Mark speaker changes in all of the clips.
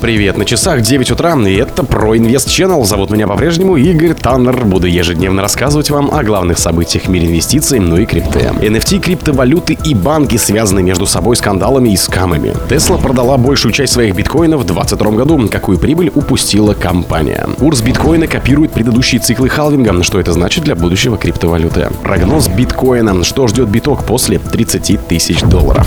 Speaker 1: Привет, на часах 9 утра, и это про Инвест Channel. Зовут меня по-прежнему Игорь Таннер. Буду ежедневно рассказывать вам о главных событиях в мире инвестиций, ну и крипты. NFT, криптовалюты и банки связаны между собой скандалами и скамами. Тесла продала большую часть своих биткоинов в 2022 году. Какую прибыль упустила компания? Курс биткоина копирует предыдущие циклы халвинга. Что это значит для будущего криптовалюты? Прогноз биткоина. Что ждет биток после 30 тысяч долларов?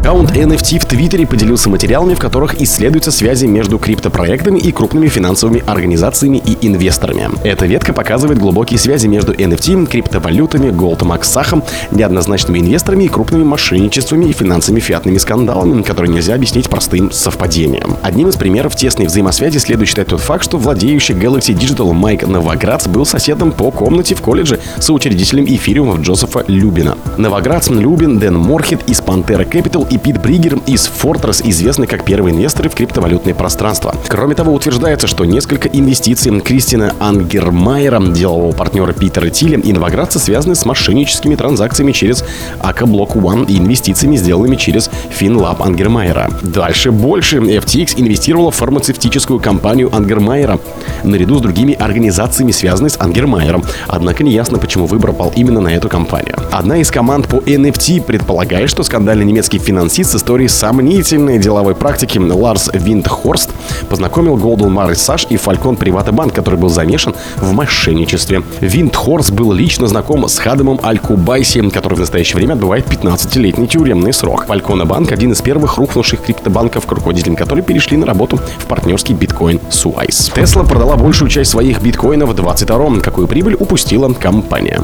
Speaker 1: Аккаунт NFT в Твиттере поделился материалами, в которых исследуются связи между криптопроектами и крупными финансовыми организациями и инвесторами. Эта ветка показывает глубокие связи между NFT, криптовалютами, Goldman Sachs, неоднозначными инвесторами и крупными мошенничествами и финансовыми фиатными скандалами, которые нельзя объяснить простым совпадением. Одним из примеров тесной взаимосвязи следует считать тот факт, что владеющий Galaxy Digital Майк Новоградц был соседом по комнате в колледже соучредителем эфириумов Джозефа Любина. Новоградц, Любин, Дэн Морхит из Pantera Capital и Пит Бригер из Fortress известны как первые инвесторы в криптовалютное пространство. Кроме того, утверждается, что несколько инвестиций Кристина Ангермайера, делового партнера Питера Тилля и новоградца связаны с мошенническими транзакциями через АК Block One и инвестициями, сделанными через FinLab Ангермайера. Дальше больше. FTX инвестировала в фармацевтическую компанию Ангермайера наряду с другими организациями, связанными с Ангермайером. Однако неясно, почему выбор пал именно на эту компанию. Одна из команд по NFT предполагает, что скандальный немецкий финансовый финансист с историей сомнительной деловой практики Ларс Виндхорст познакомил Goldman Sachs и Falcon Private Bank, который был замешан в мошенничестве. Виндхорст был лично знаком с Хадамом Аль-Кубайси, который в настоящее время отбывает 15-летний тюремный срок. Falcon Bank – один из первых рухнувших криптобанков, к руководителям которой перешли на работу в партнерский Bitcoin Suisse. Tesla продала большую часть своих биткоинов в 22-м. Какую прибыль упустила компания?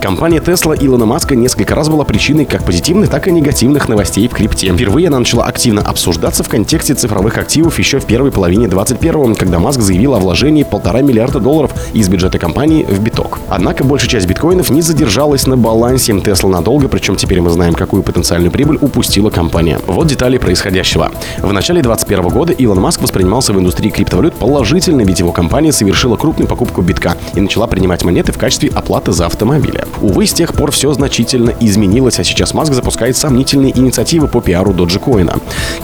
Speaker 1: Компания Тесла Илона Маска несколько раз была причиной как позитивных, так и негативных новостей в крипте. Впервые она начала активно обсуждаться в контексте цифровых активов еще в первой половине 21-го, когда Маск заявил о вложении полтора миллиарда долларов из бюджета компании в биток. Однако большая часть биткоинов не задержалась на балансе Тесла надолго, причем теперь мы знаем, какую потенциальную прибыль упустила компания. Вот детали происходящего. В начале 2021 года Илон Маск воспринимался в индустрии криптовалют положительно, ведь его компания совершила крупную покупку битка и начала принимать монеты в качестве оплаты за автомобили. Увы, с тех пор все значительно изменилось, а сейчас Маск запускает сомнительные инициативы инициативы по пиару Доджикоина.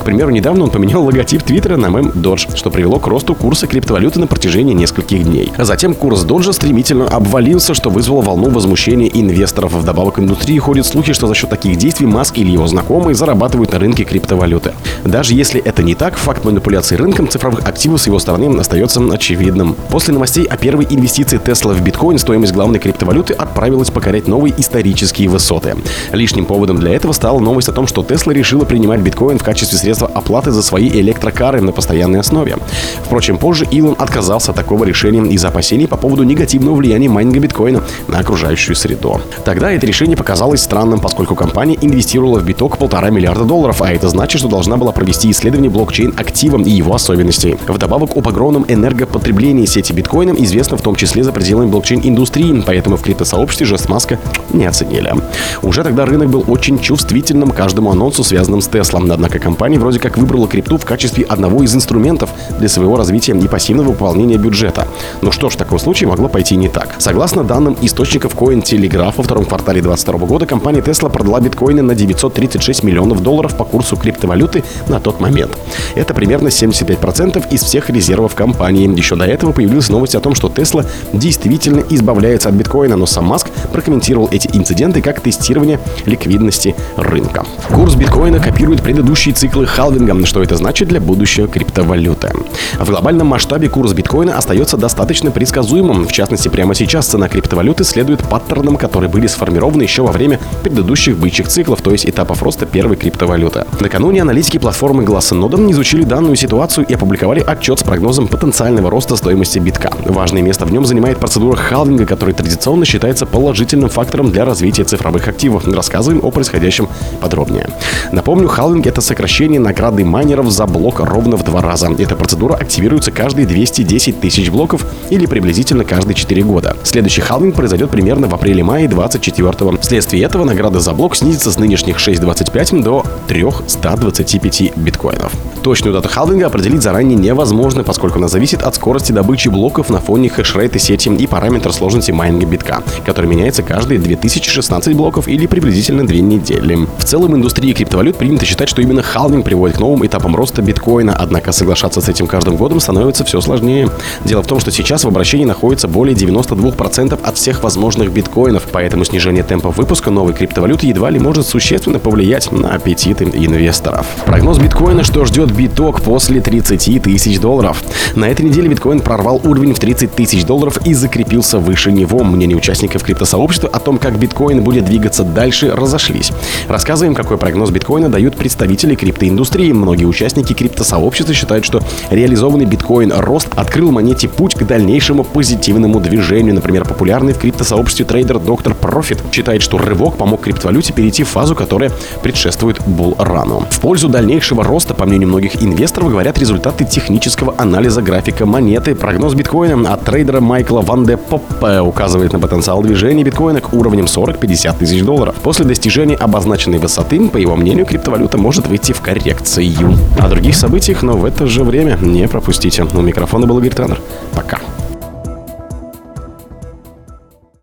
Speaker 1: К примеру, недавно он поменял логотип Твиттера на мем Додж, что привело к росту курса криптовалюты на протяжении нескольких дней. А затем курс Доджа стремительно обвалился, что вызвало волну возмущения инвесторов. Вдобавок индустрии ходят слухи, что за счет таких действий Маск или его знакомые зарабатывают на рынке криптовалюты. Даже если это не так, факт манипуляции рынком цифровых активов с его стороны остается очевидным. После новостей о первой инвестиции Тесла в биткоин стоимость главной криптовалюты отправилась покорять новые исторические высоты. Лишним поводом для этого стала новость о том, что Tesla Tesla решила принимать биткоин в качестве средства оплаты за свои электрокары на постоянной основе. Впрочем, позже Илон отказался от такого решения из-за опасений по поводу негативного влияния майнинга биткоина на окружающую среду. Тогда это решение показалось странным, поскольку компания инвестировала в биток полтора миллиарда долларов, а это значит, что должна была провести исследование блокчейн-актива и его особенностей. Вдобавок, об огромном энергопотреблении сети биткоина известно в том числе за пределами блокчейн-индустрии, поэтому в криптосообществе жест Маска не оценили. Уже тогда рынок был очень чувствительным каждому анонсу вопросу, связанным с Tesla. Однако компания вроде как выбрала крипту в качестве одного из инструментов для своего развития и пассивного выполнения бюджета. Но что ж, в таком случае могло пойти не так. Согласно данным источников Cointelegraph, во втором квартале 2022 года компания Tesla продала биткоины на 936 миллионов долларов по курсу криптовалюты на тот момент. Это примерно 75% из всех резервов компании. Еще до этого появилась новость о том, что Tesla действительно избавляется от биткоина, но сам Маск прокомментировал эти инциденты как тестирование ликвидности рынка. Курс биткоина биткоина копирует предыдущие циклы халвинга. Что это значит для будущего криптовалюты? В глобальном масштабе курс биткоина остается достаточно предсказуемым. В частности, прямо сейчас цена криптовалюты следует паттернам, которые были сформированы еще во время предыдущих бычьих циклов, то есть этапов роста первой криптовалюты. Накануне аналитики платформы Glassnode изучили данную ситуацию и опубликовали отчет с прогнозом потенциального роста стоимости битка. Важное место в нем занимает процедура халвинга, который традиционно считается положительным фактором для развития цифровых активов. Рассказываем о происходящем подробнее. Напомню, халвинг — это сокращение награды майнеров за блок ровно в два раза. Эта процедура активируется каждые 210 тысяч блоков или приблизительно каждые 4 года. Следующий халвинг произойдет примерно в апреле-мае 24 -го. Вследствие этого награда за блок снизится с нынешних 6.25 до 325 биткоинов. Точную дату халвинга определить заранее невозможно, поскольку она зависит от скорости добычи блоков на фоне хешрейта сети и параметра сложности майнинга битка, который меняется каждые 2016 блоков или приблизительно 2 недели. В целом, индустрии криптовалют принято считать, что именно халвинг приводит к новым этапам роста биткоина, однако соглашаться с этим каждым годом становится все сложнее. Дело в том, что сейчас в обращении находится более 92% от всех возможных биткоинов, поэтому снижение темпа выпуска новой криптовалюты едва ли может существенно повлиять на аппетиты инвесторов. Прогноз биткоина, что ждет биток после 30 тысяч долларов. На этой неделе биткоин прорвал уровень в 30 тысяч долларов и закрепился выше него. Мнение участников криптосообщества о том, как биткоин будет двигаться дальше, разошлись. Рассказываем, какой прогноз биткоина дают представители криптоиндустрии. Многие участники криптосообщества считают, что реализованный биткоином рост открыл монете путь к дальнейшему позитивному движению. Например, популярный в криптосообществе трейдер Доктор Профит считает, что рывок помог криптовалюте перейти в фазу, которая предшествует булл-рану. В пользу дальнейшего роста, по мнению многих инвесторов, говорят результаты технического анализа графика монеты. Прогноз биткоина от трейдера Майкла Ван де Поппе указывает на потенциал движения биткоина к уровням 40-50 тысяч долларов. После достижения обозначенной высоты, по его мнению, криптовалюта может выйти в коррекцию. О других событиях, но в это же время не пропустите. У микрофона был Игорь Таннер. Пока.